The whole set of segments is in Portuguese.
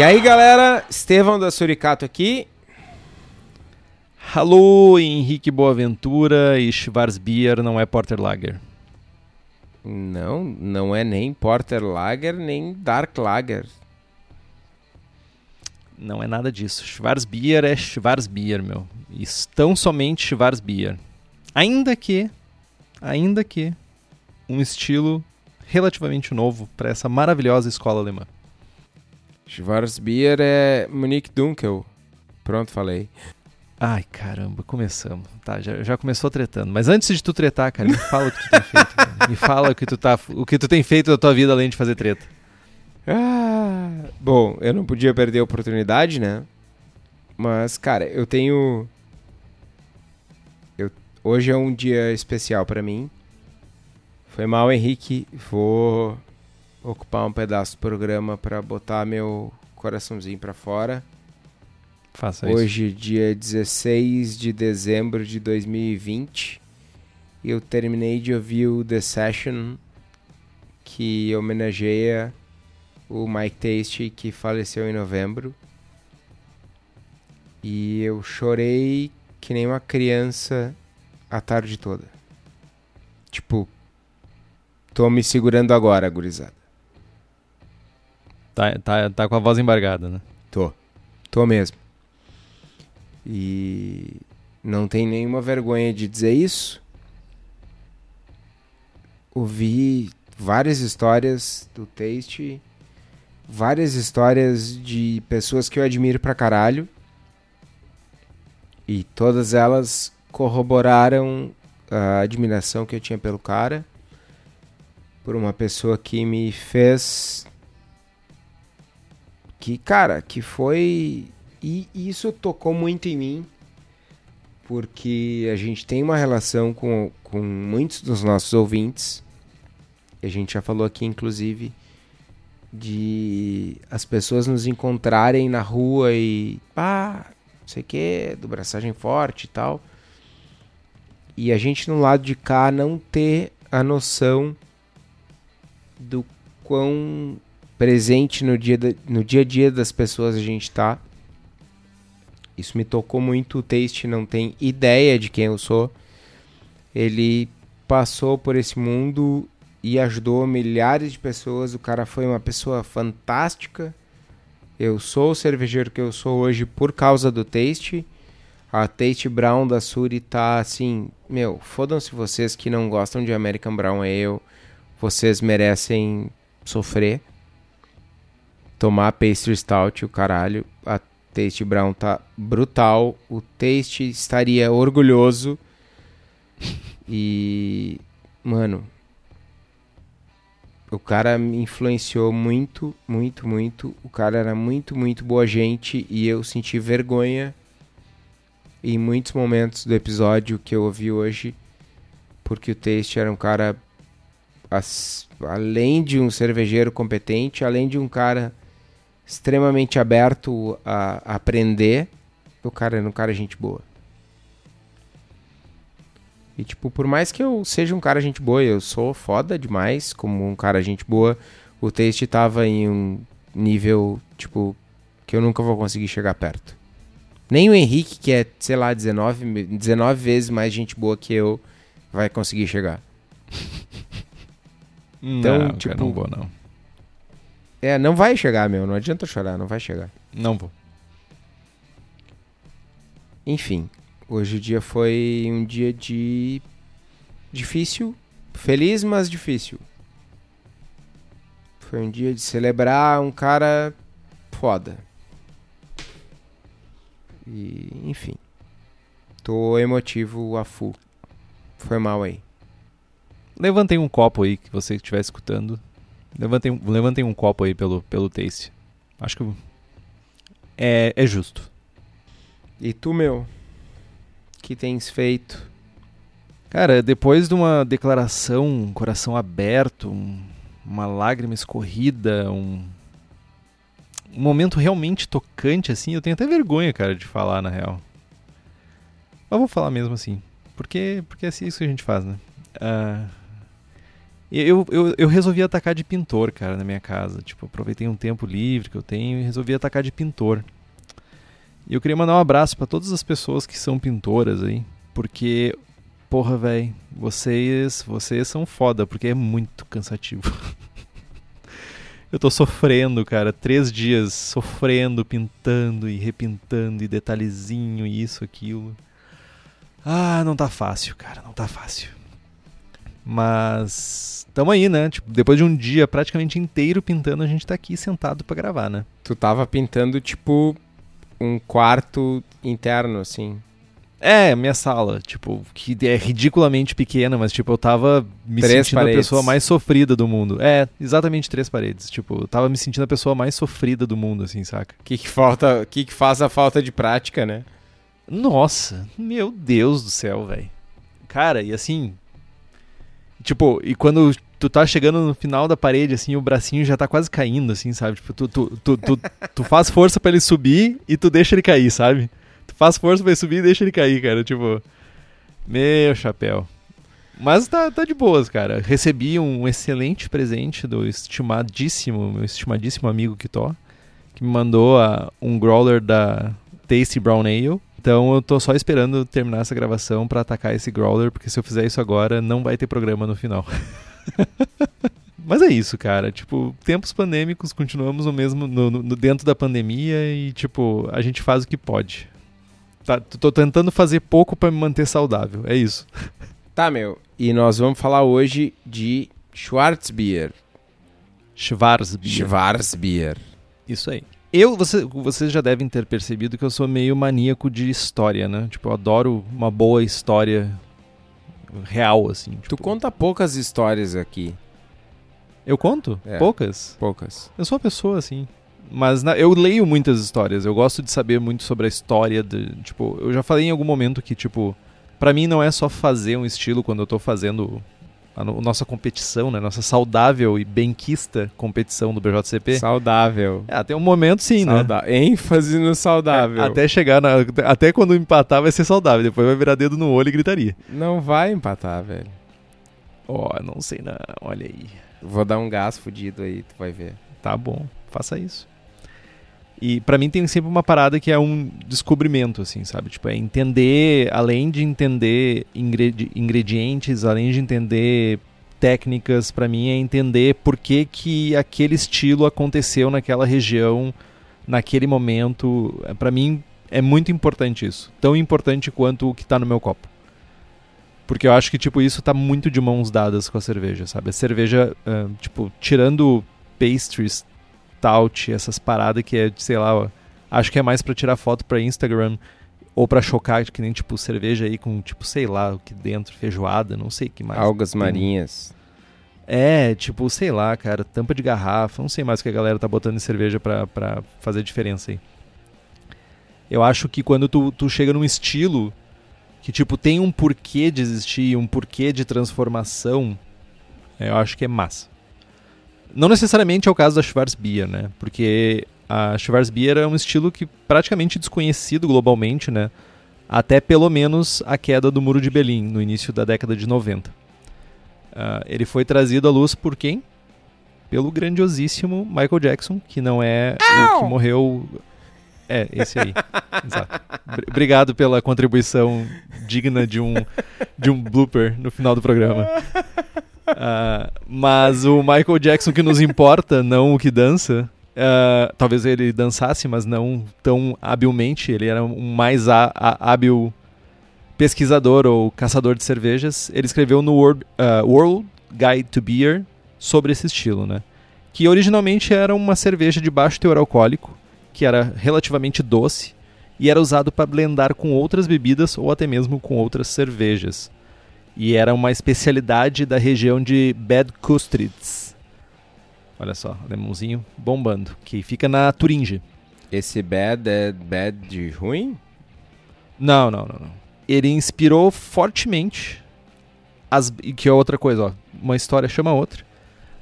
E aí galera, Estevão da Suricato aqui. Alô, Henrique Boaventura e Schwarzbier não é Porter Lager. Não, não é nem Porter Lager nem Dark Lager. Não é nada disso. Schwarzbier é Schwarzbier, meu. Estão somente Schwarzbier. Ainda que, ainda que, um estilo relativamente novo para essa maravilhosa escola alemã. Schwarzbier é Monique Dunkel. Pronto, falei. Ai, caramba, começamos. Tá, já, já começou tretando. Mas antes de tu tretar, cara, me fala o que tu tem feito. Cara. Me fala o que tu, tá, o que tu tem feito da tua vida além de fazer treta. Ah, bom, eu não podia perder a oportunidade, né? Mas, cara, eu tenho. Eu... Hoje é um dia especial para mim. Foi mal, Henrique. Vou ocupar um pedaço do programa para botar meu coraçãozinho para fora. Faça Hoje, isso. dia 16 de dezembro de 2020, eu terminei de ouvir o The Session, que homenageia o Mike Tasty, que faleceu em novembro. E eu chorei que nem uma criança a tarde toda. Tipo, tô me segurando agora, gurizada. Tá, tá, tá com a voz embargada, né? Tô. Tô mesmo. E não tem nenhuma vergonha de dizer isso. Ouvi várias histórias do Taste, várias histórias de pessoas que eu admiro pra caralho. E todas elas corroboraram a admiração que eu tinha pelo cara. Por uma pessoa que me fez que, cara, que foi. E isso tocou muito em mim, porque a gente tem uma relação com, com muitos dos nossos ouvintes. A gente já falou aqui, inclusive, de as pessoas nos encontrarem na rua e. Ah, não sei o que, do braçagem forte e tal. E a gente no lado de cá não ter a noção do quão presente no dia, da, no dia a dia das pessoas a gente tá. Isso me tocou muito. O Taste não tem ideia de quem eu sou. Ele passou por esse mundo e ajudou milhares de pessoas. O cara foi uma pessoa fantástica. Eu sou o cervejeiro que eu sou hoje por causa do Taste. A Taste Brown da Suri tá assim, meu, fodam-se vocês que não gostam de American Brown Ale. Vocês merecem sofrer tomar pastry stout, o caralho. A Taste Brown tá brutal. O Taste estaria orgulhoso. E, mano, o cara me influenciou muito, muito, muito. O cara era muito, muito boa gente e eu senti vergonha em muitos momentos do episódio que eu ouvi hoje, porque o Taste era um cara as, além de um cervejeiro competente, além de um cara extremamente aberto a, a aprender. O cara era um cara gente boa. E, tipo, por mais que eu seja um cara gente boa, eu sou foda demais como um cara gente boa, o Taste tava em um nível, tipo, que eu nunca vou conseguir chegar perto. Nem o Henrique, que é, sei lá, 19, 19 vezes mais gente boa que eu, vai conseguir chegar. então, não, tipo, não vou, não. É, não vai chegar, meu. Não adianta chorar, não vai chegar. Não vou. Enfim, hoje o dia foi um dia de difícil feliz, mas difícil. Foi um dia de celebrar um cara foda. E, enfim. Tô emotivo a full. Foi mal aí. Levantem um copo aí, que você estiver escutando. Levantem, levantem um copo aí pelo, pelo taste. Acho que é, é justo. E tu, meu? que tens feito? Cara, depois de uma declaração, um coração aberto, um, uma lágrima escorrida, um, um momento realmente tocante, assim, eu tenho até vergonha, cara, de falar, na real. Mas vou falar mesmo assim, porque, porque é assim isso que a gente faz, né? Uh, eu, eu, eu resolvi atacar de pintor, cara, na minha casa. Tipo, aproveitei um tempo livre que eu tenho e resolvi atacar de pintor. E eu queria mandar um abraço para todas as pessoas que são pintoras aí, porque porra, velho, vocês, vocês são foda, porque é muito cansativo. eu tô sofrendo, cara, três dias sofrendo, pintando e repintando e detalhezinho e isso, aquilo. Ah, não tá fácil, cara, não tá fácil. Mas tamo aí, né? Tipo, depois de um dia praticamente inteiro pintando, a gente tá aqui sentado para gravar, né? Tu tava pintando tipo um quarto interno, assim. É, minha sala, tipo, que é ridiculamente pequena, mas tipo, eu tava me três sentindo paredes. a pessoa mais sofrida do mundo. É, exatamente três paredes. Tipo, eu tava me sentindo a pessoa mais sofrida do mundo, assim, saca? O que, que falta, que, que faz a falta de prática, né? Nossa, meu Deus do céu, velho. Cara, e assim. Tipo, e quando tu tá chegando no final da parede, assim, o bracinho já tá quase caindo, assim, sabe? Tipo, tu, tu, tu, tu, tu faz força para ele subir e tu deixa ele cair, sabe? Tu faz força pra ele subir e deixa ele cair, cara. Tipo, meu chapéu. Mas tá, tá de boas, cara. Recebi um excelente presente do estimadíssimo, meu estimadíssimo amigo Kitó, que me mandou a, um growler da Tasty Brown Ale. Então eu tô só esperando terminar essa gravação para atacar esse growler, porque se eu fizer isso agora, não vai ter programa no final. Mas é isso, cara. Tipo, tempos pandêmicos, continuamos no mesmo no, no, dentro da pandemia e tipo, a gente faz o que pode. Tá, tô tentando fazer pouco para me manter saudável. É isso. Tá, meu. E nós vamos falar hoje de Schwarzbier. Schwarzbier. Schwarzbier. Isso aí. Eu, você, vocês já devem ter percebido que eu sou meio maníaco de história, né? Tipo, eu adoro uma boa história real, assim. Tipo... Tu conta poucas histórias aqui. Eu conto? É. Poucas? Poucas. Eu sou uma pessoa assim. Mas na, eu leio muitas histórias. Eu gosto de saber muito sobre a história. De, tipo, eu já falei em algum momento que, tipo, para mim não é só fazer um estilo quando eu tô fazendo a, no, nossa competição, né? Nossa saudável e benquista competição do BJCP. Saudável. É, até um momento sim, Sauda né? ênfase no saudável. É, até chegar na, até quando empatar vai ser saudável, depois vai virar dedo no olho e gritaria. Não vai empatar, velho. Ó, oh, não sei não, olha aí. Vou dar um gás fudido aí, tu vai ver. Tá bom, faça isso. E para mim tem sempre uma parada que é um descobrimento, assim, sabe? Tipo, é entender, além de entender ingredi ingredientes, além de entender técnicas, para mim é entender por que, que aquele estilo aconteceu naquela região, naquele momento. para mim é muito importante isso. Tão importante quanto o que tá no meu copo. Porque eu acho que, tipo, isso tá muito de mãos dadas com a cerveja, sabe? A cerveja, uh, tipo, tirando pastries, essas paradas que é, sei lá, ó, acho que é mais para tirar foto para Instagram ou para chocar, que nem tipo cerveja aí com tipo, sei lá, o que dentro, feijoada, não sei o que mais. Algas marinhas. É, tipo, sei lá, cara, tampa de garrafa, não sei mais o que a galera tá botando em cerveja pra, pra fazer diferença aí. Eu acho que quando tu, tu chega num estilo que, tipo, tem um porquê de existir, um porquê de transformação, eu acho que é massa. Não necessariamente é o caso da Schwarzbier, né? Porque a Schwarzbier é um estilo que praticamente desconhecido globalmente, né? Até pelo menos a queda do Muro de Berlim, no início da década de 90. Uh, ele foi trazido à luz por quem? Pelo grandiosíssimo Michael Jackson, que não é Ow! o que morreu. É, esse aí. Exato. Obrigado pela contribuição digna de um, de um blooper no final do programa. Uh, mas o Michael Jackson que nos importa, não o que dança. Uh, talvez ele dançasse, mas não tão habilmente. Ele era um mais hábil pesquisador ou caçador de cervejas, ele escreveu no World, uh, World Guide to Beer sobre esse estilo, né? Que originalmente era uma cerveja de baixo teor alcoólico, que era relativamente doce e era usado para blendar com outras bebidas ou até mesmo com outras cervejas. E era uma especialidade da região de Bad Kustritz. Olha só, lemãozinho bombando, que fica na Turinge. Esse bad é bad de ruim? Não, não, não, não. Ele inspirou fortemente as que é outra coisa, ó, uma história chama outra.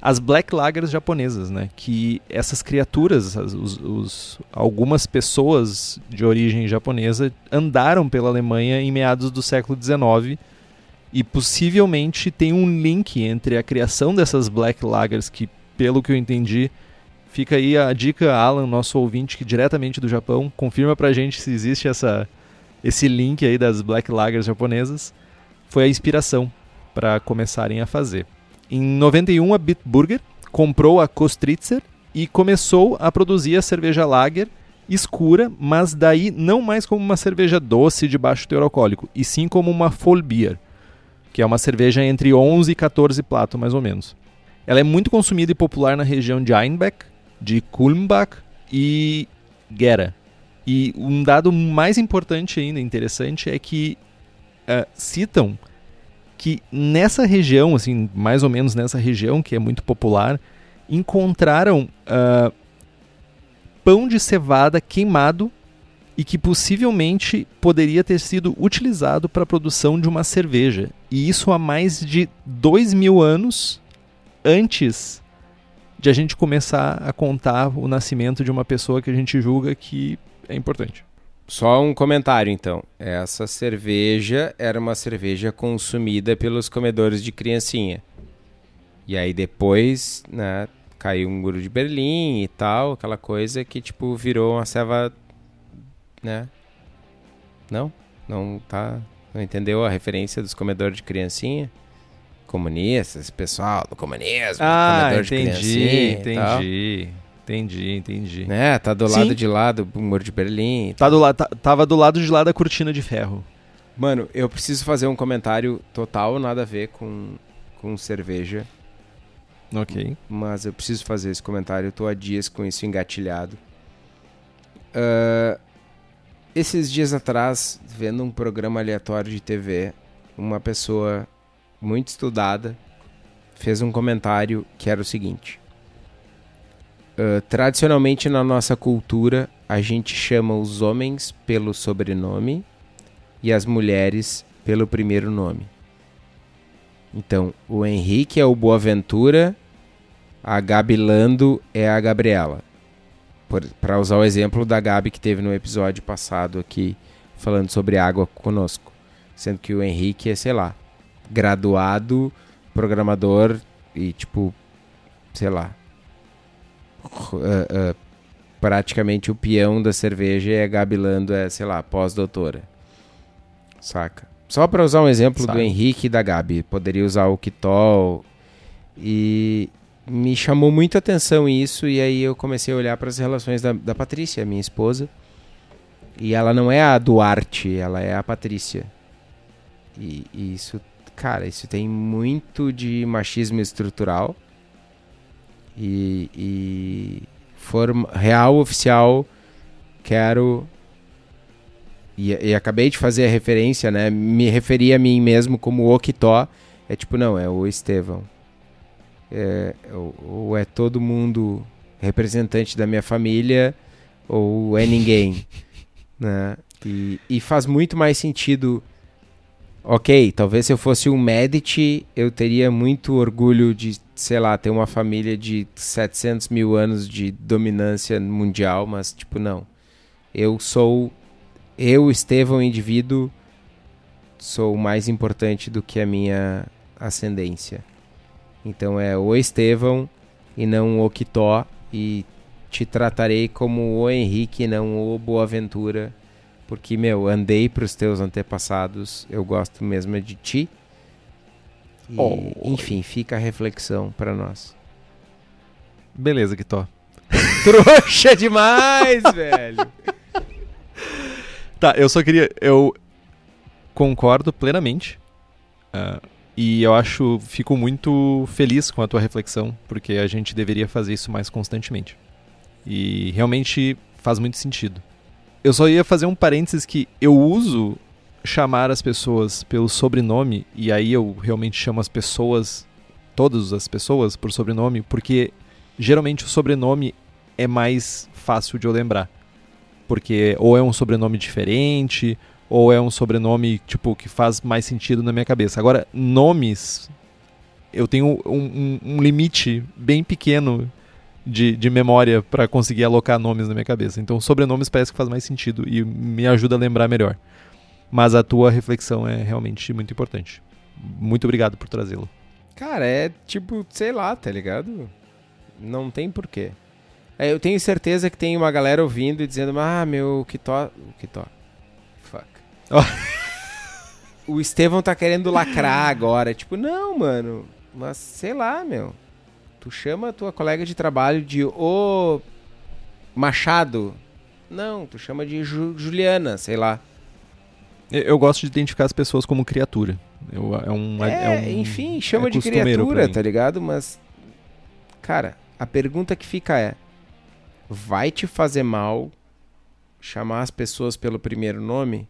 As Black Lagers japonesas, né? Que essas criaturas, as, os, os, algumas pessoas de origem japonesa andaram pela Alemanha em meados do século XIX e possivelmente tem um link entre a criação dessas Black Lagers que, pelo que eu entendi, fica aí a dica, Alan, nosso ouvinte que diretamente do Japão, confirma pra gente se existe essa esse link aí das Black Lagers japonesas. Foi a inspiração para começarem a fazer. Em 91, a Bitburger comprou a Kostritzer e começou a produzir a cerveja lager escura, mas daí não mais como uma cerveja doce de baixo teor alcoólico, e sim como uma Full que é uma cerveja entre 11 e 14 plato, mais ou menos. Ela é muito consumida e popular na região de Einbeck, de Kulmbach e Gera. E um dado mais importante ainda, interessante, é que uh, citam que nessa região, assim, mais ou menos nessa região que é muito popular, encontraram uh, pão de cevada queimado e que possivelmente poderia ter sido utilizado para a produção de uma cerveja. E isso há mais de dois mil anos antes de a gente começar a contar o nascimento de uma pessoa que a gente julga que é importante. Só um comentário, então. Essa cerveja era uma cerveja consumida pelos comedores de criancinha. E aí depois, né, caiu um muro de Berlim e tal, aquela coisa que, tipo, virou uma ceva, né? Não? Não tá... Não entendeu a referência dos comedores de criancinha? Comunistas, pessoal do comunismo, ah, comedor entendi, de criancinha entendi. Entendi, entendi. Né? Tá do lado Sim. de lá do Muro de Berlim. Tá do la tá, tava do lado de lá da cortina de ferro. Mano, eu preciso fazer um comentário total, nada a ver com, com cerveja. Ok. Mas eu preciso fazer esse comentário, eu tô há dias com isso engatilhado. Uh, esses dias atrás, vendo um programa aleatório de TV, uma pessoa muito estudada fez um comentário que era o seguinte: Uh, tradicionalmente na nossa cultura, a gente chama os homens pelo sobrenome e as mulheres pelo primeiro nome. Então, o Henrique é o Boaventura, a Gabi Lando é a Gabriela. Para usar o exemplo da Gabi que teve no episódio passado aqui, falando sobre água conosco. Sendo que o Henrique é, sei lá, graduado, programador e tipo, sei lá, uh, uh, praticamente o peão da cerveja e a Gabi Lando é, sei lá, pós-doutora. Saca? Só para usar um exemplo Sabe. do Henrique e da Gabi. Poderia usar o Kitol. E me chamou muito atenção isso. E aí eu comecei a olhar para as relações da, da Patrícia, minha esposa. E ela não é a Duarte, ela é a Patrícia. E, e isso, cara, isso tem muito de machismo estrutural e, e forma, real oficial quero e, e, acabei de fazer a referência, né? Me referi a mim mesmo como o Okitó. É tipo, não, é o Estevão. É, ou, ou, é todo mundo representante da minha família, ou é ninguém. né? E, e faz muito mais sentido Ok, talvez se eu fosse um Medici, eu teria muito orgulho de, sei lá, ter uma família de 700 mil anos de dominância mundial, mas, tipo, não. Eu sou. Eu, Estevão, indivíduo, sou mais importante do que a minha ascendência. Então é o Estevão e não o Kitó, e te tratarei como o Henrique e não o Boaventura porque, meu, andei pros teus antepassados, eu gosto mesmo é de ti. E, oh. Enfim, fica a reflexão para nós. Beleza, Kitó. Trouxa demais, velho. Tá, eu só queria. Eu. concordo plenamente. Uh, e eu acho, fico muito feliz com a tua reflexão, porque a gente deveria fazer isso mais constantemente. E realmente faz muito sentido. Eu só ia fazer um parênteses que eu uso chamar as pessoas pelo sobrenome, e aí eu realmente chamo as pessoas, todas as pessoas, por sobrenome, porque geralmente o sobrenome é mais fácil de eu lembrar. Porque ou é um sobrenome diferente, ou é um sobrenome tipo que faz mais sentido na minha cabeça. Agora, nomes, eu tenho um, um, um limite bem pequeno de, de memória para conseguir alocar nomes na minha cabeça. Então, sobrenomes parece que faz mais sentido e me ajuda a lembrar melhor. Mas a tua reflexão é realmente muito importante. Muito obrigado por trazê-lo. Cara, é tipo, sei lá, tá ligado? Não tem porquê. É, eu tenho certeza que tem uma galera ouvindo e dizendo, ah, meu, que to... Que to... O Estevão tá querendo lacrar agora. Tipo, não, mano. Mas sei lá, meu. Tu chama a tua colega de trabalho de O Machado. Não, tu chama de Ju Juliana, sei lá. Eu, eu, gosto de identificar as pessoas como criatura. Eu, é, um, é, é um, enfim, chama é de criatura, tá ligado? Mas, cara, a pergunta que fica é: vai te fazer mal chamar as pessoas pelo primeiro nome?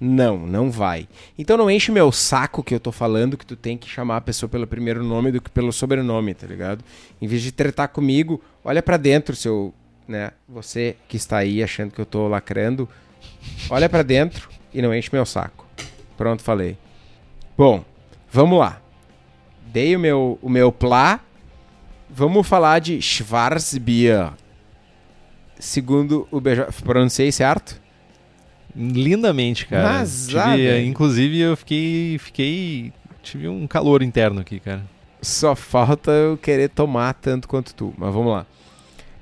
Não, não vai. Então não enche meu saco que eu tô falando que tu tem que chamar a pessoa pelo primeiro nome do que pelo sobrenome, tá ligado? Em vez de tretar comigo, olha para dentro, seu, né? Você que está aí achando que eu tô lacrando, olha para dentro e não enche meu saco. Pronto, falei. Bom, vamos lá. Dei o meu o meu plá. Vamos falar de Schwarzbier. Segundo o BJ, pronunciei certo? Lindamente, cara. tive, inclusive eu fiquei, fiquei, tive um calor interno aqui, cara. Só falta eu querer tomar tanto quanto tu, mas vamos lá.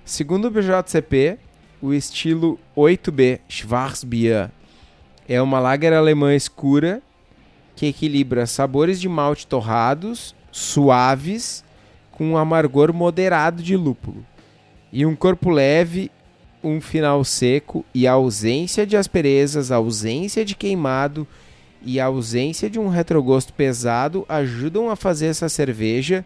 Segundo o BJCP, o estilo 8B Schwarzbier é uma lager alemã escura que equilibra sabores de malte torrados, suaves, com um amargor moderado de lúpulo e um corpo leve um final seco e a ausência de asperezas, a ausência de queimado e a ausência de um retrogosto pesado ajudam a fazer essa cerveja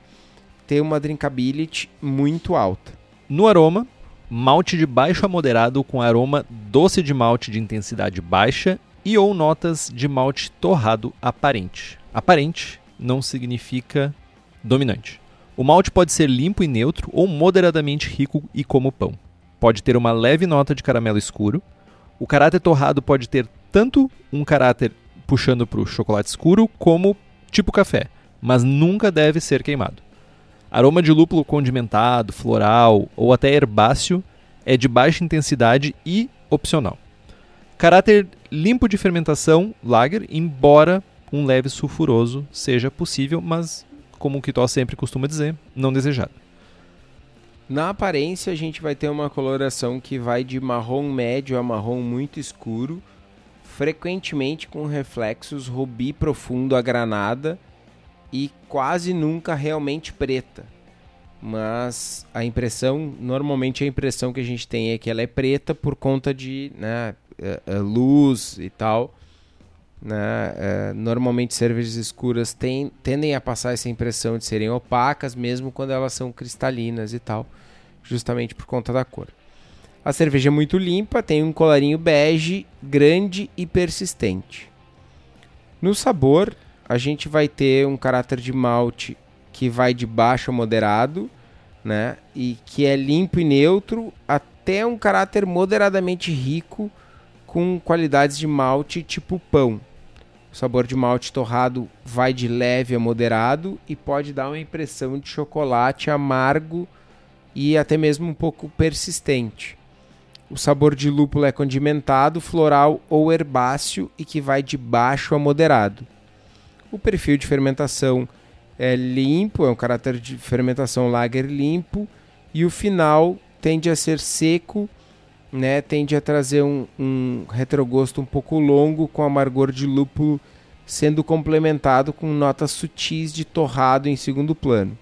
ter uma drinkability muito alta. No aroma, malte de baixo a moderado com aroma doce de malte de intensidade baixa e ou notas de malte torrado aparente. Aparente não significa dominante. O malte pode ser limpo e neutro ou moderadamente rico e como pão pode ter uma leve nota de caramelo escuro. O caráter torrado pode ter tanto um caráter puxando para o chocolate escuro como tipo café, mas nunca deve ser queimado. Aroma de lúpulo condimentado, floral ou até herbáceo é de baixa intensidade e opcional. Caráter limpo de fermentação, lager, embora um leve sulfuroso seja possível, mas como o Kitó sempre costuma dizer, não desejado. Na aparência, a gente vai ter uma coloração que vai de marrom médio a marrom muito escuro, frequentemente com reflexos rubi profundo a granada e quase nunca realmente preta. Mas a impressão, normalmente a impressão que a gente tem é que ela é preta por conta de né, eh, eh, luz e tal. Né? É, normalmente cervejas escuras tem, tendem a passar essa impressão de serem opacas, mesmo quando elas são cristalinas e tal justamente por conta da cor. A cerveja é muito limpa, tem um colarinho bege, grande e persistente. No sabor, a gente vai ter um caráter de malte que vai de baixo a moderado, né? E que é limpo e neutro, até um caráter moderadamente rico com qualidades de malte tipo pão. O sabor de malte torrado vai de leve a moderado e pode dar uma impressão de chocolate amargo e até mesmo um pouco persistente. O sabor de lúpulo é condimentado, floral ou herbáceo e que vai de baixo a moderado. O perfil de fermentação é limpo, é um caráter de fermentação lager limpo e o final tende a ser seco, né? tende a trazer um, um retrogosto um pouco longo com amargor de lúpulo sendo complementado com notas sutis de torrado em segundo plano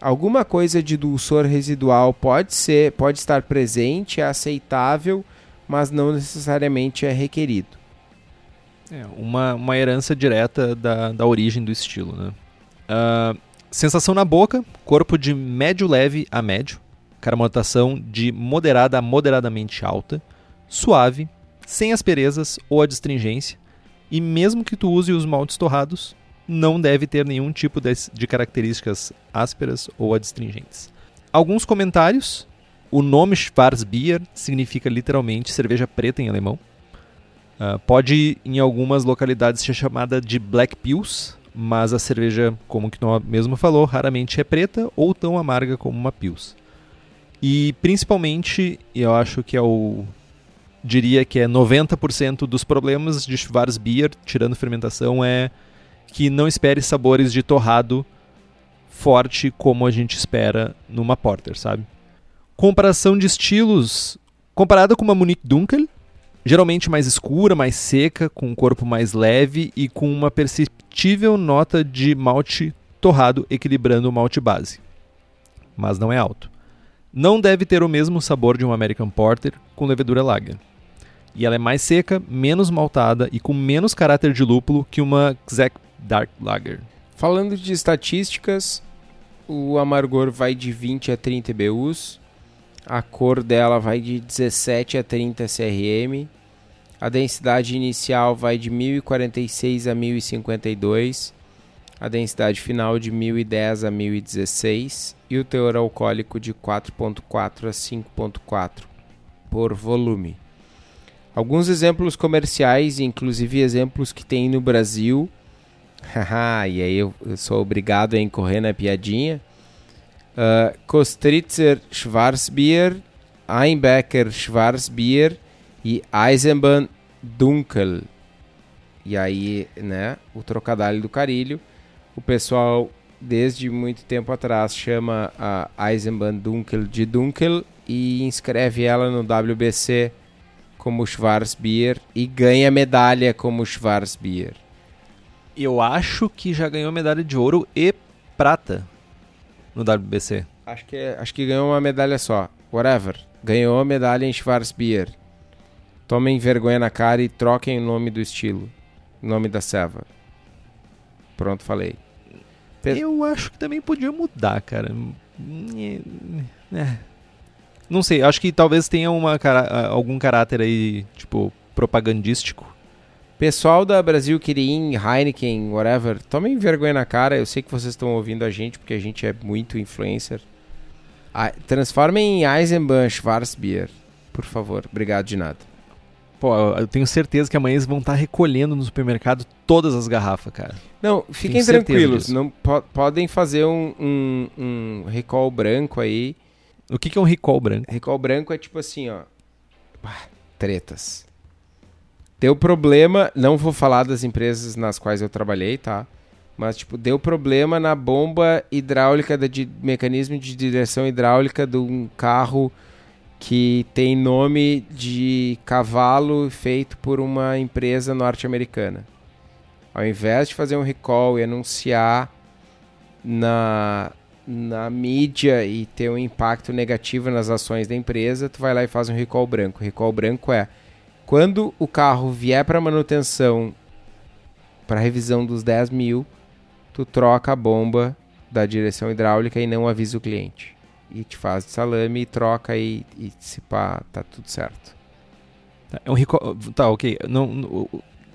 alguma coisa de dulçor residual pode ser, pode estar presente, é aceitável, mas não necessariamente é requerido. É, uma, uma herança direta da, da origem do estilo, né? Uh, sensação na boca, corpo de médio leve a médio, carbonatação de moderada a moderadamente alta, suave, sem asperezas ou adstringência, e mesmo que tu use os maltes torrados, não deve ter nenhum tipo de, características ásperas ou adstringentes. Alguns comentários. O nome Schwarzbier significa literalmente cerveja preta em alemão. Uh, pode, em algumas localidades, ser chamada de Black Pils, mas a cerveja, como que não mesmo falou, raramente é preta ou tão amarga como uma Pils. E principalmente, eu acho que é o diria que é 90% dos problemas de Schwarzbier, tirando fermentação, é que não espere sabores de torrado forte como a gente espera numa porter, sabe? Comparação de estilos, comparada com uma Munich Dunkel, geralmente mais escura, mais seca, com um corpo mais leve e com uma perceptível nota de malte torrado equilibrando o malte base. Mas não é alto. Não deve ter o mesmo sabor de um American Porter com levedura lager e ela é mais seca, menos maltada e com menos caráter de lúpulo que uma Czech Dark Lager. Falando de estatísticas, o amargor vai de 20 a 30 BUs, a cor dela vai de 17 a 30 CRM, a densidade inicial vai de 1046 a 1052, a densidade final de 1010 a 1016 e o teor alcoólico de 4.4 a 5.4 por volume. Alguns exemplos comerciais, inclusive exemplos que tem no Brasil. e aí eu, eu, sou obrigado a incorrer na piadinha. Uh, Kostritzer Schwarzbier, Einbecker Schwarzbier e Eisenbahn Dunkel. E aí, né, o trocadilho do carilho. O pessoal, desde muito tempo atrás, chama a Eisenbahn Dunkel de Dunkel e inscreve ela no WBC como Schwarzbier e ganha medalha como Schwarzbier. Eu acho que já ganhou medalha de ouro e prata no WBC. Acho que, acho que ganhou uma medalha só. Whatever. Ganhou medalha em Schwarzbier. Tomem vergonha na cara e troquem o nome do estilo. Nome da ceva. Pronto, falei. Eu acho que também podia mudar, cara. É. Não sei, acho que talvez tenha uma, algum caráter aí, tipo, propagandístico. Pessoal da Brasil Kirin, Heineken, whatever, tomem vergonha na cara. Eu sei que vocês estão ouvindo a gente, porque a gente é muito influencer. transformem em Eisenbahn Schwarzbier, por favor. Obrigado de nada. Pô, eu tenho certeza que amanhã eles vão estar recolhendo no supermercado todas as garrafas, cara. Não, fiquem tranquilos. Não, po podem fazer um, um, um recall branco aí o que, que é um recall branco? Recall branco é tipo assim, ó. tretas. Deu problema, não vou falar das empresas nas quais eu trabalhei, tá? Mas, tipo, deu problema na bomba hidráulica, de mecanismo de direção hidráulica de um carro que tem nome de cavalo feito por uma empresa norte-americana. Ao invés de fazer um recall e anunciar na, na mídia e ter um impacto negativo nas ações da empresa, tu vai lá e faz um recall branco. Recall branco é quando o carro vier para manutenção, para revisão dos 10 mil, tu troca a bomba da direção hidráulica e não avisa o cliente. E te faz de salame e troca e, e se pá, tá tudo certo. Tá, é um recall, tá, ok. Não, não,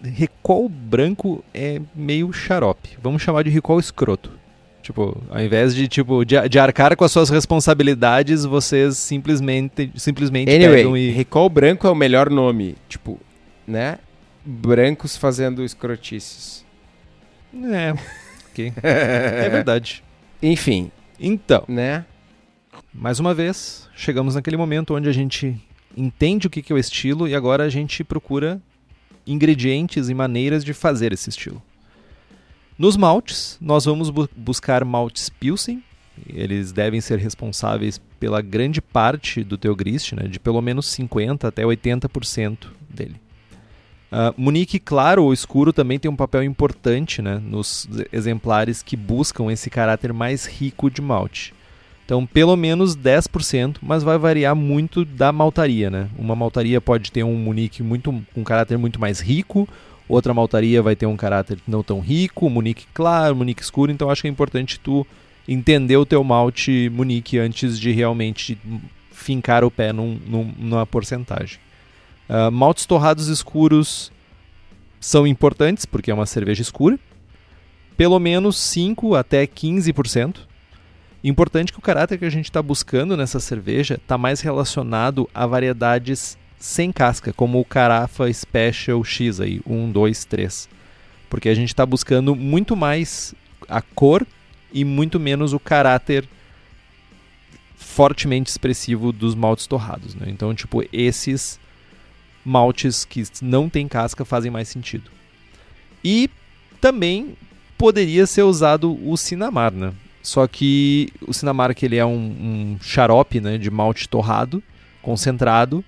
recall branco é meio xarope. Vamos chamar de recall escroto. Tipo, ao invés de, tipo, de, de, arcar com as suas responsabilidades, vocês simplesmente, simplesmente anyway, pegam e... Recall branco é o melhor nome. Tipo, né? Brancos fazendo escrotices. É, ok. é verdade. Enfim. Então, né? Mais uma vez, chegamos naquele momento onde a gente entende o que é o estilo e agora a gente procura ingredientes e maneiras de fazer esse estilo. Nos maltes, nós vamos bu buscar maltes Pilsen. Eles devem ser responsáveis pela grande parte do teu grist, né, de pelo menos 50% até 80% dele. Uh, Munique claro ou escuro também tem um papel importante né, nos exemplares que buscam esse caráter mais rico de malte. Então, pelo menos 10%, mas vai variar muito da maltaria. Né? Uma maltaria pode ter um Munique muito, um caráter muito mais rico, outra maltaria vai ter um caráter não tão rico, Munique claro, Munique escuro, então acho que é importante tu entender o teu malte Munique antes de realmente fincar o pé num, num, numa porcentagem. Uh, maltes torrados escuros são importantes porque é uma cerveja escura, pelo menos 5 até 15%. Importante que o caráter que a gente está buscando nessa cerveja está mais relacionado a variedades sem casca, como o Carafa Special X aí, 1, 2, 3. Porque a gente está buscando muito mais a cor e muito menos o caráter fortemente expressivo dos maltes torrados. Né? Então, tipo, esses maltes que não tem casca fazem mais sentido. E também poderia ser usado o Sinamar, né? Só que o Sinamar que ele é um, um xarope né, de malte torrado, concentrado,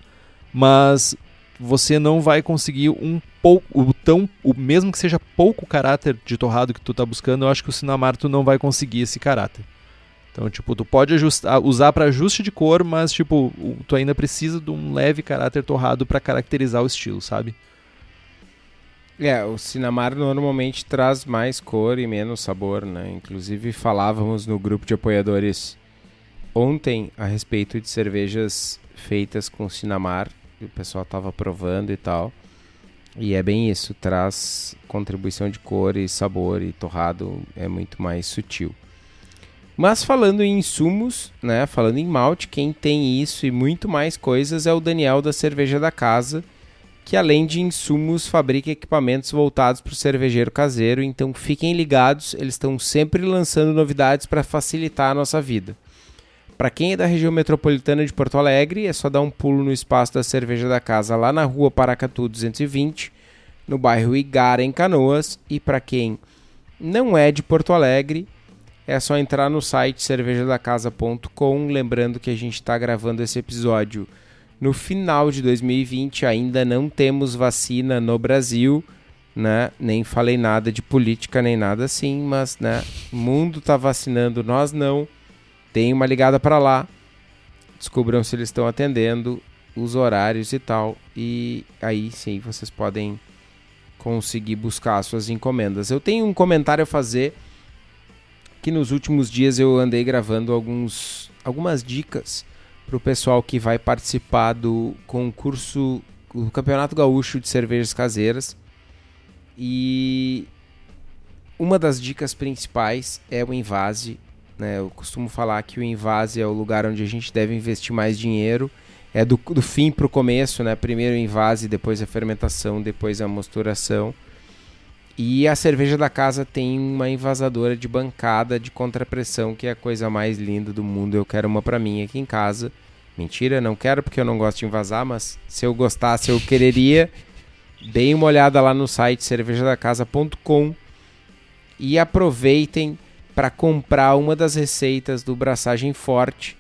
mas você não vai conseguir um pouco, o tão, o mesmo que seja pouco caráter de torrado que tu tá buscando, eu acho que o Sinamar tu não vai conseguir esse caráter. Então, tipo, tu pode ajustar, usar para ajuste de cor, mas tipo, tu ainda precisa de um leve caráter torrado para caracterizar o estilo, sabe? É, o Sinamar normalmente traz mais cor e menos sabor, né? Inclusive falávamos no grupo de apoiadores ontem a respeito de cervejas feitas com Sinamar, o pessoal tava provando e tal. E é bem isso, traz contribuição de cor e sabor e torrado é muito mais sutil. Mas falando em insumos, né, falando em malte, quem tem isso e muito mais coisas é o Daniel da Cerveja da Casa, que além de insumos fabrica equipamentos voltados para o cervejeiro caseiro, então fiquem ligados, eles estão sempre lançando novidades para facilitar a nossa vida. Para quem é da região metropolitana de Porto Alegre, é só dar um pulo no espaço da Cerveja da Casa lá na rua Paracatu 220, no bairro Igara, em Canoas. E para quem não é de Porto Alegre, é só entrar no site cervejadacasa.com. Lembrando que a gente está gravando esse episódio no final de 2020 ainda não temos vacina no Brasil, né? Nem falei nada de política nem nada assim, mas né, o mundo está vacinando, nós não. Tem uma ligada para lá. Descubram se eles estão atendendo os horários e tal e aí sim vocês podem conseguir buscar suas encomendas. Eu tenho um comentário a fazer que nos últimos dias eu andei gravando alguns algumas dicas para o pessoal que vai participar do concurso, do Campeonato Gaúcho de Cervejas Caseiras. E uma das dicas principais é o invase. Né? Eu costumo falar que o invase é o lugar onde a gente deve investir mais dinheiro. É do, do fim para o começo, né? Primeiro o invase, depois a fermentação, depois a mosturação. E a cerveja da casa tem uma envasadora de bancada de contrapressão, que é a coisa mais linda do mundo. Eu quero uma para mim aqui em casa. Mentira, não quero porque eu não gosto de envasar, mas se eu gostasse eu quereria. Deem uma olhada lá no site cervejadacasa.com e aproveitem para comprar uma das receitas do Braçagem Forte,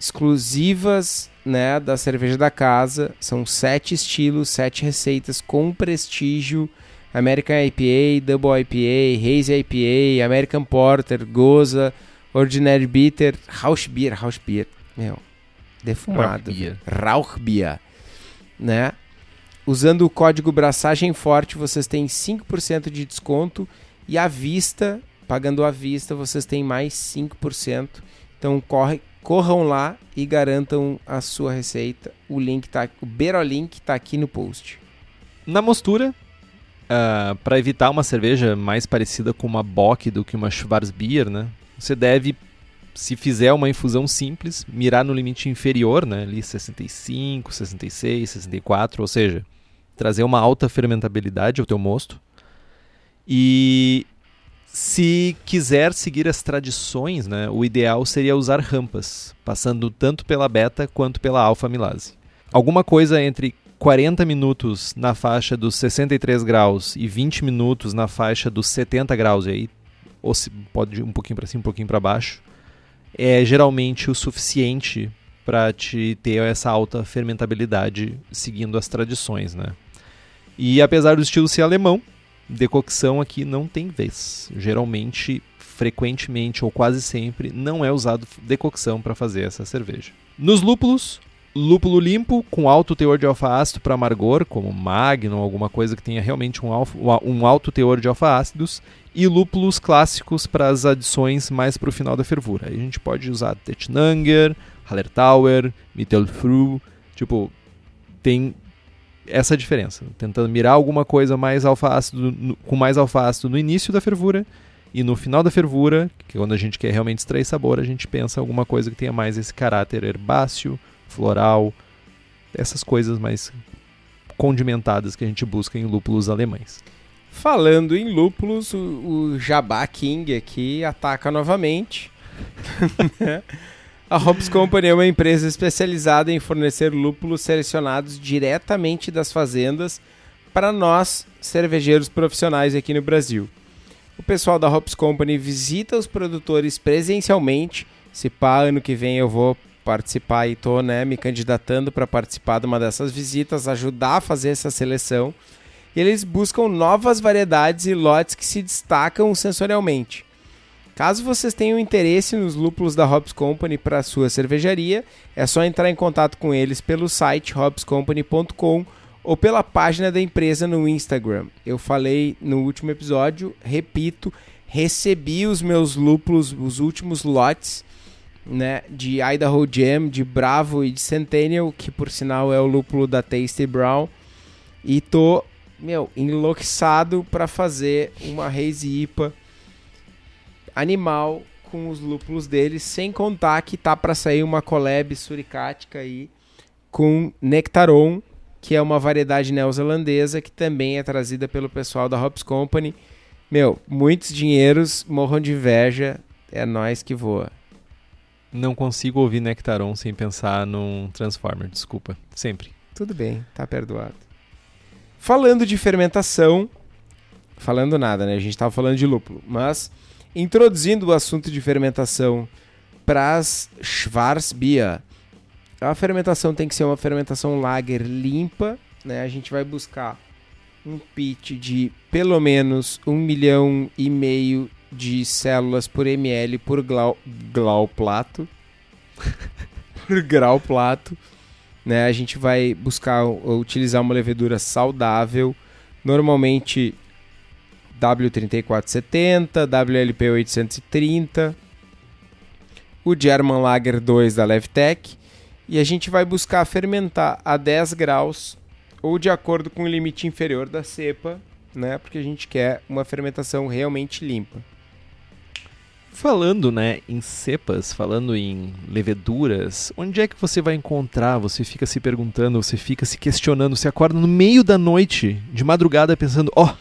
exclusivas né, da cerveja da casa. São sete estilos, sete receitas com prestígio American IPA, Double IPA, Hazy IPA, American Porter, Goza, Ordinary Bitter, Rauschbier, Rauschbier, meu, defumado. Rauchbier. né? Usando o código Braçagem Forte, vocês têm 5% de desconto e à vista, pagando à vista, vocês têm mais 5%. Então corre, corram lá e garantam a sua receita. O link tá, o Berolink está aqui no post. Na mostura, uh, ah, para evitar uma cerveja mais parecida com uma Bock do que uma Schwarzbier, né? Você deve, se fizer uma infusão simples, mirar no limite inferior, né? Ali 65, 66, 64, ou seja, trazer uma alta fermentabilidade ao teu mosto. E se quiser seguir as tradições, né, o ideal seria usar rampas, passando tanto pela beta quanto pela alfa milase. Alguma coisa entre 40 minutos na faixa dos 63 graus e 20 minutos na faixa dos 70 graus, e aí ou se pode ir um pouquinho para cima, um pouquinho para baixo, é geralmente o suficiente para te ter essa alta fermentabilidade seguindo as tradições, né? E apesar do estilo ser alemão, decocção aqui não tem vez. Geralmente, frequentemente ou quase sempre não é usado decocção para fazer essa cerveja. Nos lúpulos, lúpulo limpo com alto teor de alfa-ácido para amargor, como Magnum, alguma coisa que tenha realmente um, alfa, um alto teor de alfa-ácidos, e lúpulos clássicos para as adições mais para o final da fervura. Aí a gente pode usar Tetnanger, Hallertauer, Mittelfrüh, tipo, tem essa diferença, tentando mirar alguma coisa mais alfa-ácido, com mais alfa-ácido no início da fervura e no final da fervura, que é quando a gente quer realmente extrair sabor, a gente pensa alguma coisa que tenha mais esse caráter herbáceo, floral, essas coisas mais condimentadas que a gente busca em lúpulos alemães. Falando em lúpulos, o, o Jabá King aqui ataca novamente. A Hops Company é uma empresa especializada em fornecer lúpulos selecionados diretamente das fazendas para nós, cervejeiros profissionais aqui no Brasil. O pessoal da Hops Company visita os produtores presencialmente. Se pá, ano que vem eu vou participar e estou né, me candidatando para participar de uma dessas visitas, ajudar a fazer essa seleção. E eles buscam novas variedades e lotes que se destacam sensorialmente. Caso vocês tenham interesse nos lúpulos da Hops Company para sua cervejaria, é só entrar em contato com eles pelo site hopscompany.com ou pela página da empresa no Instagram. Eu falei no último episódio, repito, recebi os meus lúpulos, os últimos lotes né, de Idaho Jam, de Bravo e de Centennial, que por sinal é o lúpulo da Tasty Brown, e tô, meu, enlouquecido para fazer uma Haze IPA animal com os lúpulos deles, sem contar que tá para sair uma collab suricática aí com Nectaron, que é uma variedade neozelandesa que também é trazida pelo pessoal da Hops Company. Meu, muitos dinheiros morram de inveja, é nós que voa. Não consigo ouvir Nectaron sem pensar num Transformer, desculpa. Sempre. Tudo bem, tá perdoado. Falando de fermentação, falando nada, né? A gente tava falando de lúpulo, mas introduzindo o assunto de fermentação para as Schwarzbier. A fermentação tem que ser uma fermentação lager limpa, né? A gente vai buscar um pitch de pelo menos um milhão e meio de células por ml por glau, glau plato. por grau plato. Né? A gente vai buscar utilizar uma levedura saudável. Normalmente W3470, WLP 830, o German Lager 2 da Levtech. E a gente vai buscar fermentar a 10 graus ou de acordo com o limite inferior da cepa, né? Porque a gente quer uma fermentação realmente limpa. Falando, né, em cepas, falando em leveduras, onde é que você vai encontrar? Você fica se perguntando, você fica se questionando, você acorda no meio da noite, de madrugada, pensando: ó,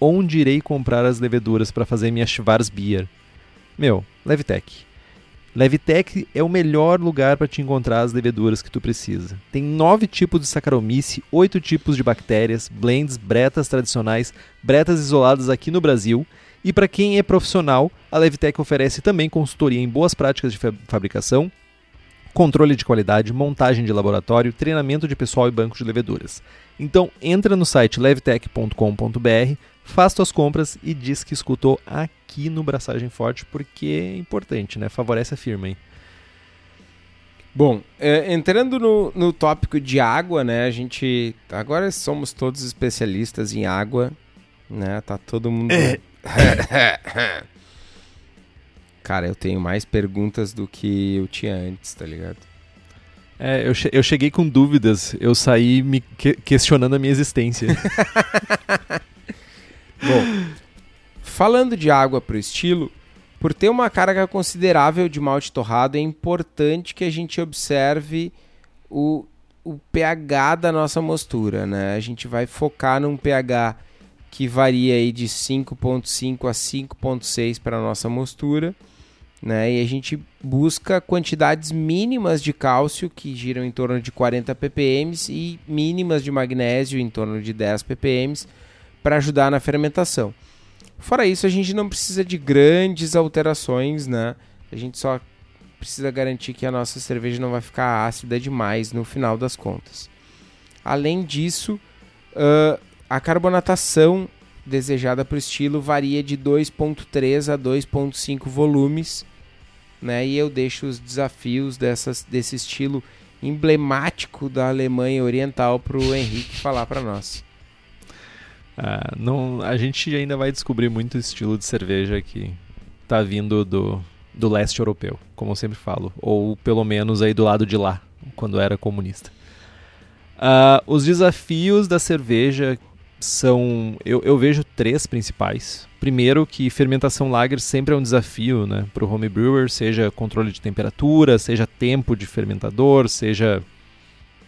oh, onde irei comprar as leveduras para fazer minha Schwarzbier? Meu, Levtech. Levtech é o melhor lugar para te encontrar as leveduras que tu precisa. Tem nove tipos de Saccharomyces, oito tipos de bactérias, blends, bretas tradicionais, bretas isoladas aqui no Brasil e para quem é profissional, a Levtech oferece também consultoria em boas práticas de fabricação, controle de qualidade, montagem de laboratório, treinamento de pessoal e banco de leveduras. Então entra no site levtech.com.br, faz suas compras e diz que escutou aqui no Braçagem Forte, porque é importante, né? Favorece a firma, hein? Bom, é, entrando no, no tópico de água, né? A gente. Agora somos todos especialistas em água, né? Tá todo mundo. É. Cara, eu tenho mais perguntas do que eu tinha antes, tá ligado? É, eu, che eu cheguei com dúvidas, eu saí me que questionando a minha existência. Bom, falando de água pro estilo, por ter uma carga considerável de malte torrado, é importante que a gente observe o, o pH da nossa mostura, né? A gente vai focar num pH que varia aí de 5.5 a 5.6 para a nossa mostura, né? E a gente busca quantidades mínimas de cálcio que giram em torno de 40 ppm e mínimas de magnésio em torno de 10 ppm para ajudar na fermentação. Fora isso, a gente não precisa de grandes alterações, né? A gente só precisa garantir que a nossa cerveja não vai ficar ácida demais no final das contas. Além disso, uh, a carbonatação desejada para o estilo varia de 2.3 a 2.5 volumes, né? E eu deixo os desafios dessas, desse estilo emblemático da Alemanha Oriental para o Henrique falar para nós. Ah, não, a gente ainda vai descobrir muito estilo de cerveja que tá vindo do, do leste europeu, como eu sempre falo, ou pelo menos aí do lado de lá, quando era comunista. Uh, os desafios da cerveja são. Eu, eu, vejo três principais. Primeiro, que fermentação lager sempre é um desafio né, para o homebrewer, seja controle de temperatura, seja tempo de fermentador, seja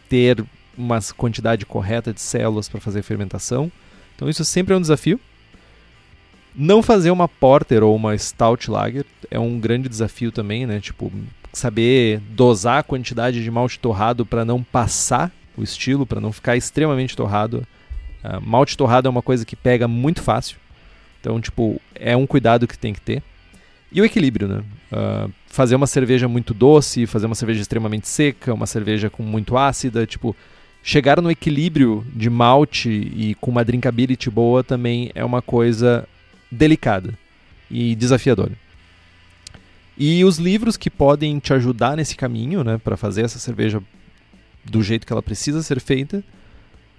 ter uma quantidade correta de células para fazer fermentação. Então, isso sempre é um desafio. Não fazer uma porter ou uma stout lager é um grande desafio também, né? Tipo, saber dosar a quantidade de malte torrado para não passar o estilo, para não ficar extremamente torrado. Uh, malte torrado é uma coisa que pega muito fácil. Então, tipo, é um cuidado que tem que ter. E o equilíbrio, né? Uh, fazer uma cerveja muito doce, fazer uma cerveja extremamente seca, uma cerveja com muito ácida, tipo, chegar no equilíbrio de malte e com uma drinkability boa também é uma coisa delicada e desafiadora. E os livros que podem te ajudar nesse caminho, né, para fazer essa cerveja do jeito que ela precisa ser feita.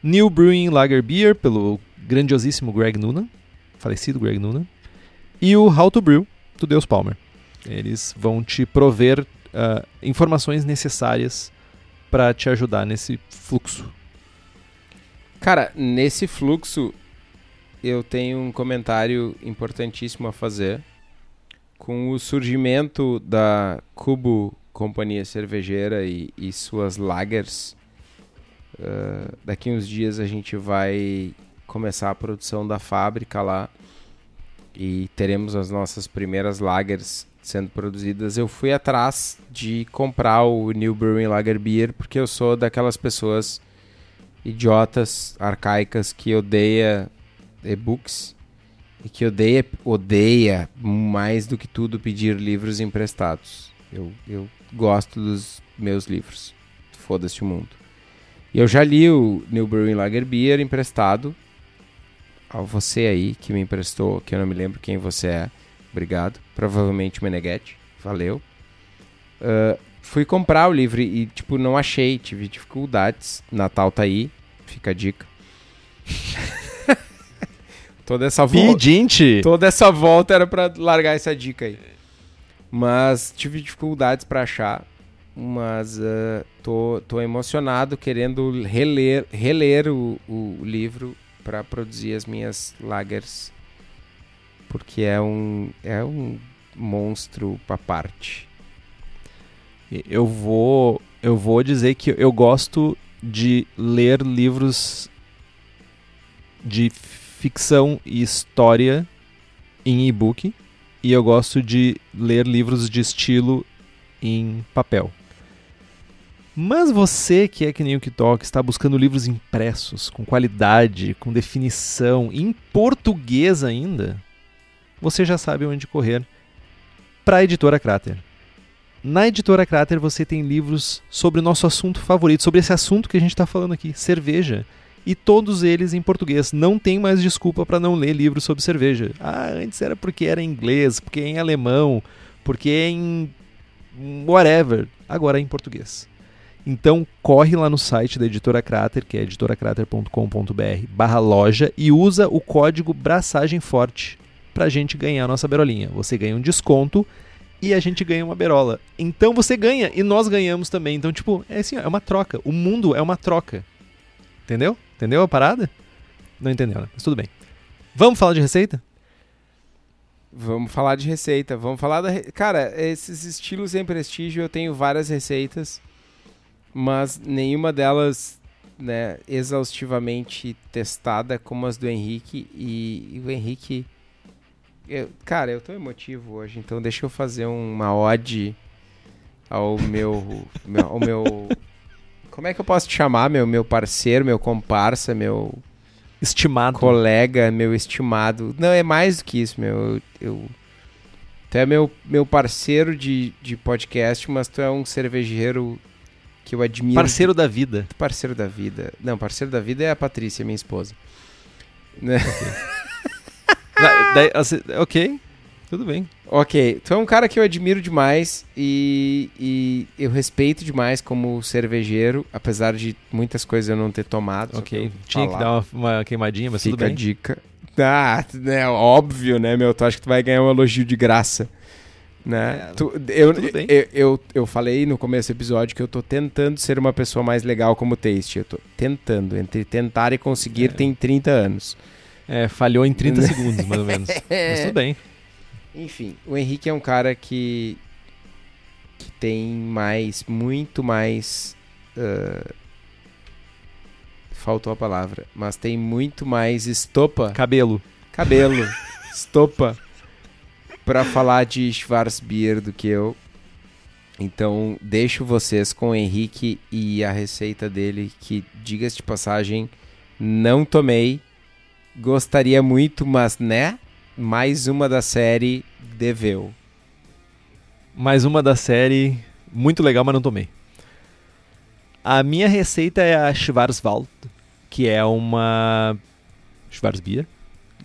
New Brewing Lager Beer, pelo grandiosíssimo Greg Noonan, falecido Greg Noonan. E o How to Brew, do Deus Palmer. Eles vão te prover uh, informações necessárias para te ajudar nesse fluxo. Cara, nesse fluxo eu tenho um comentário importantíssimo a fazer. Com o surgimento da Cubo companhia cervejeira e, e suas lagers. Uh, daqui uns dias a gente vai começar a produção da fábrica lá e teremos as nossas primeiras lagers sendo produzidas. Eu fui atrás de comprar o New Brewing Lager Beer porque eu sou daquelas pessoas idiotas, arcaicas que odeia e-books e que odeia, odeia mais do que tudo pedir livros emprestados. Eu, eu gosto dos meus livros. Foda-se o mundo. E eu já li o New Brewing Lager Beer emprestado a você aí que me emprestou, que eu não me lembro quem você é. Obrigado. Provavelmente o Meneghetti. Valeu. Uh, fui comprar o livro e, tipo, não achei. Tive dificuldades. Natal tá aí. Fica a dica. toda essa volta. Pedinte! Toda essa volta era para largar essa dica aí. Mas tive dificuldades para achar. Mas uh, tô, tô emocionado querendo reler, reler o, o livro para produzir as minhas lagers. Porque é um, é um monstro para parte. Eu vou, eu vou dizer que eu gosto de ler livros de ficção e história em e-book e eu gosto de ler livros de estilo em papel. Mas você que é que nem o Kitok está buscando livros impressos, com qualidade, com definição, em português ainda, você já sabe onde correr para a editora Crater. Na editora Crater você tem livros sobre o nosso assunto favorito, sobre esse assunto que a gente está falando aqui, cerveja e todos eles em português. Não tem mais desculpa para não ler livros sobre cerveja. Ah, antes era porque era em inglês, porque é em alemão, porque é em whatever. Agora é em português. Então corre lá no site da Editora Crater, que é editoracrater.com.br barra loja e usa o código Braçagem Forte para a gente ganhar a nossa berolinha. Você ganha um desconto e a gente ganha uma berola. Então você ganha e nós ganhamos também. Então, tipo, é assim, é uma troca. O mundo é uma troca. Entendeu? Entendeu a parada? Não entendeu, né? Mas tudo bem. Vamos falar de receita? Vamos falar de receita. Vamos falar da. Re... Cara, esses estilos em prestígio eu tenho várias receitas, mas nenhuma delas né, exaustivamente testada como as do Henrique. E, e o Henrique. Eu... cara, eu tô emotivo hoje, então deixa eu fazer uma ode ao meu, meu ao meu como é que eu posso te chamar, meu, meu parceiro, meu comparsa, meu. Estimado. Colega, meu estimado. Não, é mais do que isso, meu. Eu. Tu é meu, meu parceiro de, de podcast, mas tu é um cervejeiro que eu admiro. Parceiro da vida. Parceiro da vida. Não, parceiro da vida é a Patrícia, minha esposa. Né? Ok. Daí, assim, ok. Tudo bem. Ok, tu é um cara que eu admiro demais e, e eu respeito demais como cervejeiro, apesar de muitas coisas eu não ter tomado. Ok. Tinha que falar. dar uma, uma queimadinha, mas Fica tudo a bem. dica. Ah, né, óbvio, né, meu? Tu acha que tu vai ganhar um elogio de graça. Né? É, Tu- eu, tudo bem. eu, eu, eu falei no começo do episódio que eu tô tentando ser uma pessoa mais legal como taste. Eu tô tentando. Entre tentar e conseguir É. tem 30 anos. É, falhou em 30 segundos, mais ou menos. Mas tudo bem. Enfim, o Henrique é um cara que, que tem mais, muito mais. ah, faltou a palavra, mas tem muito mais estopa, Cabelo. cabelo, estopa, pra falar de Schwarzbier do que eu. Então, deixo vocês com o Henrique e a receita dele, que, diga-se de passagem, não tomei. Gostaria muito, mas né? Mais uma da série deveu. Mais uma da série, muito legal, mas não tomei. A minha receita é a Schwarzwald, que é uma Schwarzbier.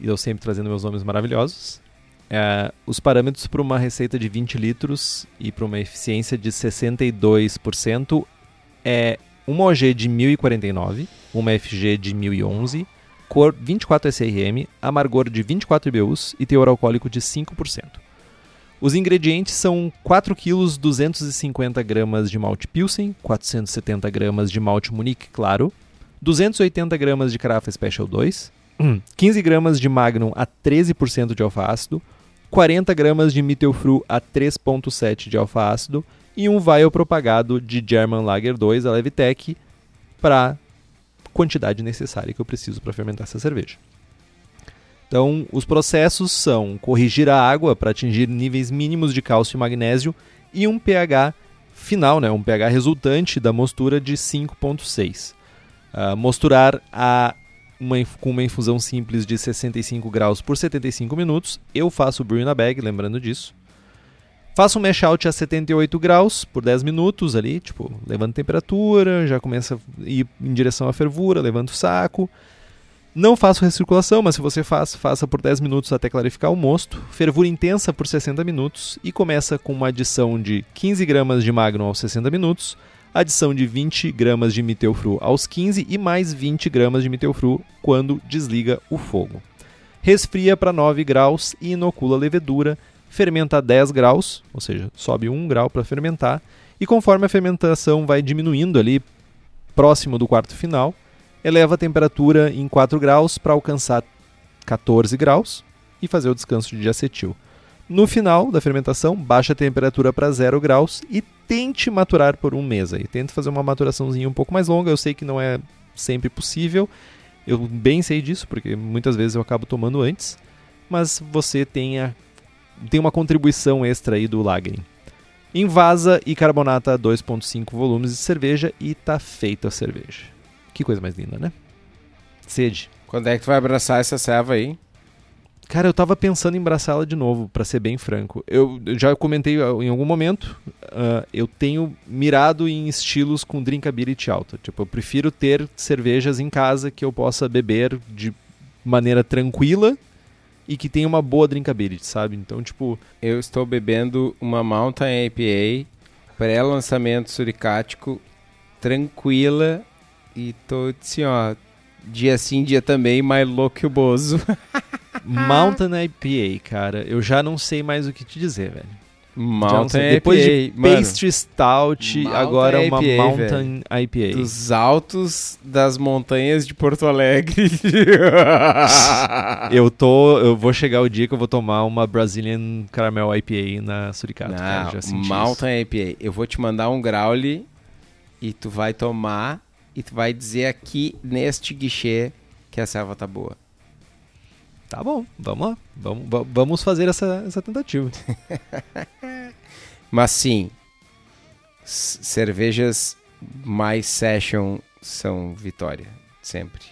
E eu sempre trazendo meus nomes maravilhosos. É, os parâmetros para uma receita de 20 litros e para uma eficiência de 62% é uma OG de 1049, uma FG de 1011, cor 24 SRM, amargor de 24 IBUs e teor alcoólico de 5%. Os ingredientes são 4 kg 250 gramas de malte Pilsen, 470 gramas de malte Munique claro, 280 gramas de carafa Special 2, 15 gramas de Magnum a 13% de alfa-ácido, 40 gramas de Mittelfru a 3.7 de alfa-ácido e um vial propagado de German Lager 2 a Levitec para quantidade necessária que eu preciso para fermentar essa cerveja. Então, os processos são corrigir a água para atingir níveis mínimos de cálcio e magnésio e um pH final, né, um pH resultante da mostura de 5.6. Ah, mosturar a uma, com uma infusão simples de 65 graus por 75 minutos. Eu faço o brew na bag, lembrando disso. Faço um mash out a 78 graus por 10 minutos ali, tipo, levanta a temperatura, já começa a ir em direção à fervura, levanta o saco. Não faço recirculação, mas se você faz, faça por 10 minutos até clarificar o mosto. Fervura intensa por 60 minutos e começa com uma adição de 15 gramas de Magnum aos 60 minutos, adição de 20 gramas de Mittelfru aos 15 e mais 20 gramas de Mittelfru quando desliga o fogo. Resfria para 9 graus e inocula a levedura, fermenta a 10 graus, ou seja, sobe 1 grau para fermentar, e conforme a fermentação vai diminuindo ali próximo do quarto final, eleva a temperatura em 4 graus para alcançar 14 graus e fazer o descanso de acetil. No final da fermentação, baixa a temperatura para 0 graus e tente maturar por um mês. Aí. Tente fazer uma maturaçãozinha um pouco mais longa. Eu sei que não é sempre possível. Eu bem sei disso, porque muitas vezes eu acabo tomando antes. Mas você tem, a- tem uma contribuição extra aí do lagering. Invasa e carbonata a 2.5 volumes de cerveja e tá feita a cerveja. Que coisa mais linda, né? Sede. Quando é que tu vai abraçar essa serva aí? Cara, eu tava pensando em abraçá-la de novo, pra ser bem franco. Eu já comentei ah, em algum momento, ah, eu tenho mirado em estilos com drinkability alta. Tipo, eu prefiro ter cervejas em casa que eu possa beber de maneira tranquila e que tenha uma boa drinkability, sabe? Então, tipo, Eu estou bebendo uma Mountain IPA pré-lançamento suricático, tranquila e tô assim, ó, dia sim, dia também, mais louco que o Bozo. Mountain IPA, cara, eu já não sei mais o que te dizer, velho. Mountain sei. IPA, Depois de mano, Pastry Stout, Mountain agora uma IPA, Mountain IPA. dos altos das montanhas de Porto Alegre. Eu tô. Eu vou chegar o dia que eu vou tomar uma Brazilian Caramel IPA na Suricata. cara, Não, senti Mountain IPA. Eu vou te mandar um graule e tu vai tomar e tu vai dizer aqui neste guichê que a serva tá boa. Tá bom, vamos lá. Vamos, va- vamos fazer essa, essa tentativa. Mas sim, cervejas mais session são vitória, sempre.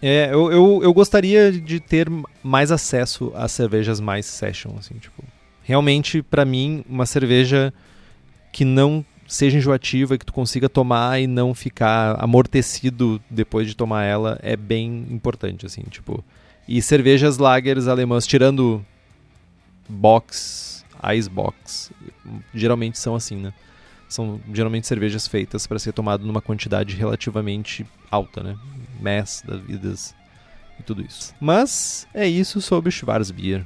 É, eu, eu, eu gostaria de ter mais acesso a cervejas mais session, assim, tipo. Realmente, pra mim, uma cerveja que não seja enjoativa, que tu consiga tomar e não ficar amortecido depois de tomar ela é bem importante, assim, tipo. E cervejas lagers alemãs, tirando box, ice box. Geralmente são assim, né? São geralmente cervejas feitas para ser tomado numa quantidade relativamente alta, né? Mass da vidas e tudo isso. Mas é isso sobre Schwarzbier.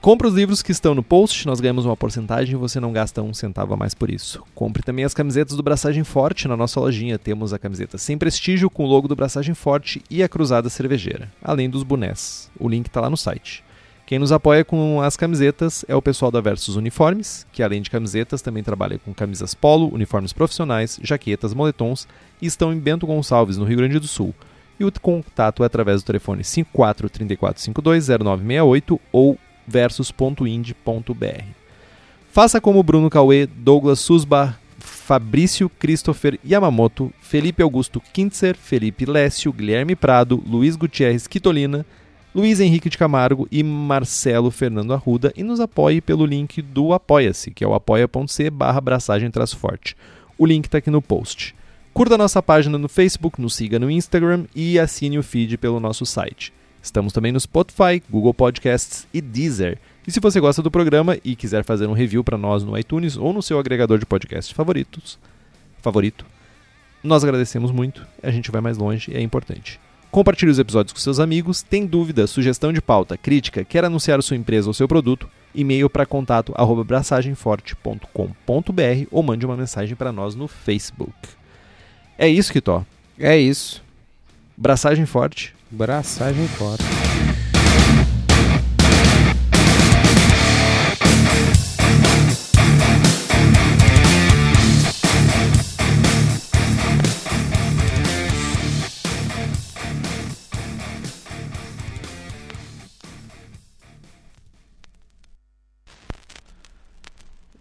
Compre os livros que estão no post, nós ganhamos uma porcentagem e você não gasta um centavo a mais por isso. Compre também as camisetas do Braçagem Forte na nossa lojinha. Temos a camiseta sem prestígio com o logo do Braçagem Forte e a cruzada cervejeira, além dos bonés. O link está lá no site. Quem nos apoia com as camisetas é o pessoal da Versus Uniformes, que além de camisetas também trabalha com camisas polo, uniformes profissionais, jaquetas, moletons e estão em Bento Gonçalves, no Rio Grande do Sul. E o contato é através do telefone 54 34 52 0968 ou versus.ind.br. Faça como Bruno Cauê, Douglas Susbar, Fabrício Christopher Yamamoto, Felipe Augusto Kintzer, Felipe Lécio, Guilherme Prado, Luiz Gutierrez Quitolina, Luiz Henrique de Camargo e Marcelo Fernando Arruda e nos apoie pelo link do Apoia-se, que é o apoia.c barra forte. O link está aqui no post. Curta nossa página no Facebook, nos siga no Instagram e assine o feed pelo nosso site. Estamos também no Spotify, Google Podcasts e Deezer. E se você gosta do programa e quiser fazer um review para nós no iTunes ou no seu agregador de podcasts favoritos, favorito, nós agradecemos muito. A gente vai mais longe e é importante. Compartilhe os episódios com seus amigos. Tem dúvida, sugestão de pauta, crítica, quer anunciar sua empresa ou seu produto? E-mail para contato arroba braçagemforte.com.br ou mande uma mensagem para nós no Facebook. É isso, Kitó. É isso. Braçagem forte. Braçagem forte.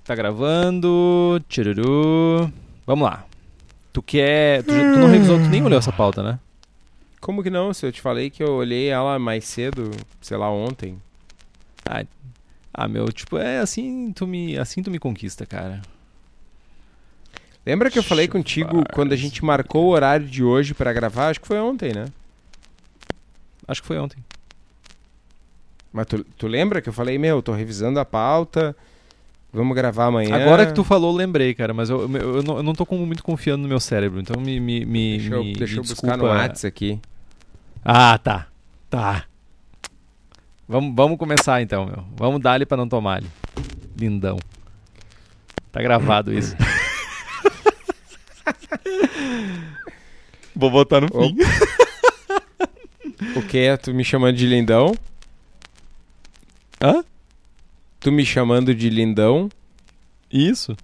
Tá gravando. Tchururu. Vamos lá. Tu quer. Tu, já- tu não revisou, tu nem olhou essa pauta, né? Como que não? Se eu te falei que eu olhei ela mais cedo, sei lá, ontem. Ah, ah, meu, tipo, é assim tu me, assim tu me conquista, cara. Lembra que eu falei contigo quando a gente marcou o horário de hoje pra gravar? Acho que foi ontem, né? Acho que foi ontem. Mas tu, tu lembra que eu falei, meu, tô revisando a pauta, vamos gravar amanhã. Agora que tu falou, lembrei, cara, mas eu, eu, eu não, eu não tô com- muito confiando no meu cérebro, então me, me, me, Deixa eu, me- deixa me eu desculpa. buscar no Whats aqui. Ah, tá. Tá. Vamos, vamos começar então, meu. Vamos dar-lhe pra não tomar-lhe. Lindão. Tá gravado isso. Vou botar no fim. O que é? Tu me chamando de lindão? Hã? Tu me chamando de lindão? Isso.